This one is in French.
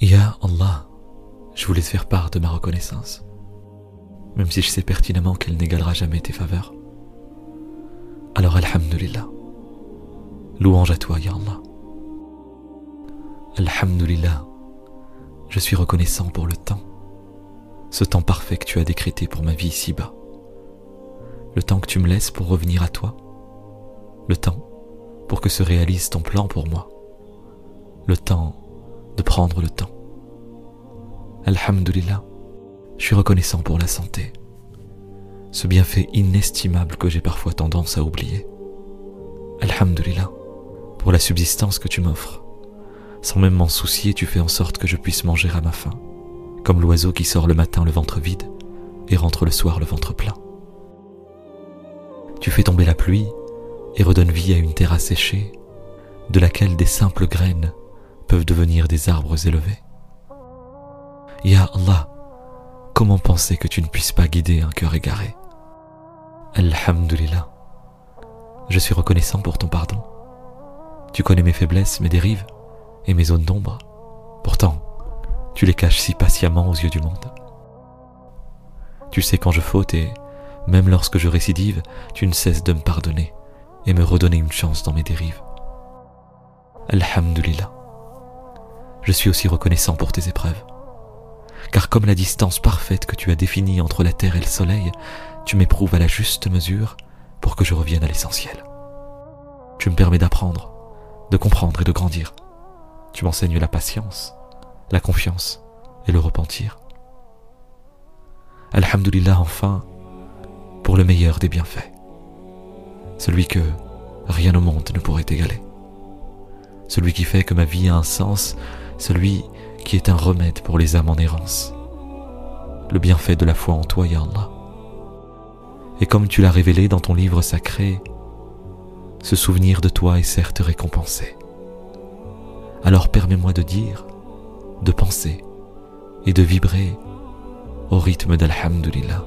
Ya Allah, je voulais te faire part de ma reconnaissance, même si je sais pertinemment qu'elle n'égalera jamais tes faveurs. Alors Alhamdulillah, louange à toi, Ya Allah. Alhamdulillah, je suis reconnaissant pour le temps, ce temps parfait que tu as décrété pour ma vie ici-bas, le temps que tu me laisses pour revenir à toi, le temps pour que se réalise ton plan pour moi, le temps prendre le temps. Alhamdulillah, je suis reconnaissant pour la santé, ce bienfait inestimable que j'ai parfois tendance à oublier. Alhamdulillah, pour la subsistance que tu m'offres. Sans même m'en soucier, tu fais en sorte que je puisse manger à ma faim, comme l'oiseau qui sort le matin le ventre vide et rentre le soir le ventre plein. Tu fais tomber la pluie et redonnes vie à une terre asséchée, de laquelle des simples graines peuvent devenir des arbres élevés. Ya Allah, comment penser que tu ne puisses pas guider un cœur égaré? Alhamdulillah, je suis reconnaissant pour ton pardon. Tu connais mes faiblesses, mes dérives et mes zones d'ombre. Pourtant, tu les caches si patiemment aux yeux du monde. Tu sais quand je faute et, même lorsque je récidive, tu ne cesses de me pardonner et me redonner une chance dans mes dérives. Alhamdulillah. Je suis aussi reconnaissant pour tes épreuves. Car comme la distance parfaite que tu as définie entre la terre et le soleil, tu m'éprouves à la juste mesure pour que je revienne à l'essentiel. Tu me permets d'apprendre, de comprendre et de grandir. Tu m'enseignes la patience, la confiance et le repentir. Alhamdulillah enfin, pour le meilleur des bienfaits celui que rien au monde ne pourrait égaler, celui qui fait que ma vie a un sens, celui qui est un remède pour les âmes en errance, le bienfait de la foi en toi, Ya Allah. Et comme tu l'as révélé dans ton livre sacré, ce souvenir de toi est certes récompensé. Alors permets-moi de dire, de penser et de vibrer au rythme d'Alhamdulillah.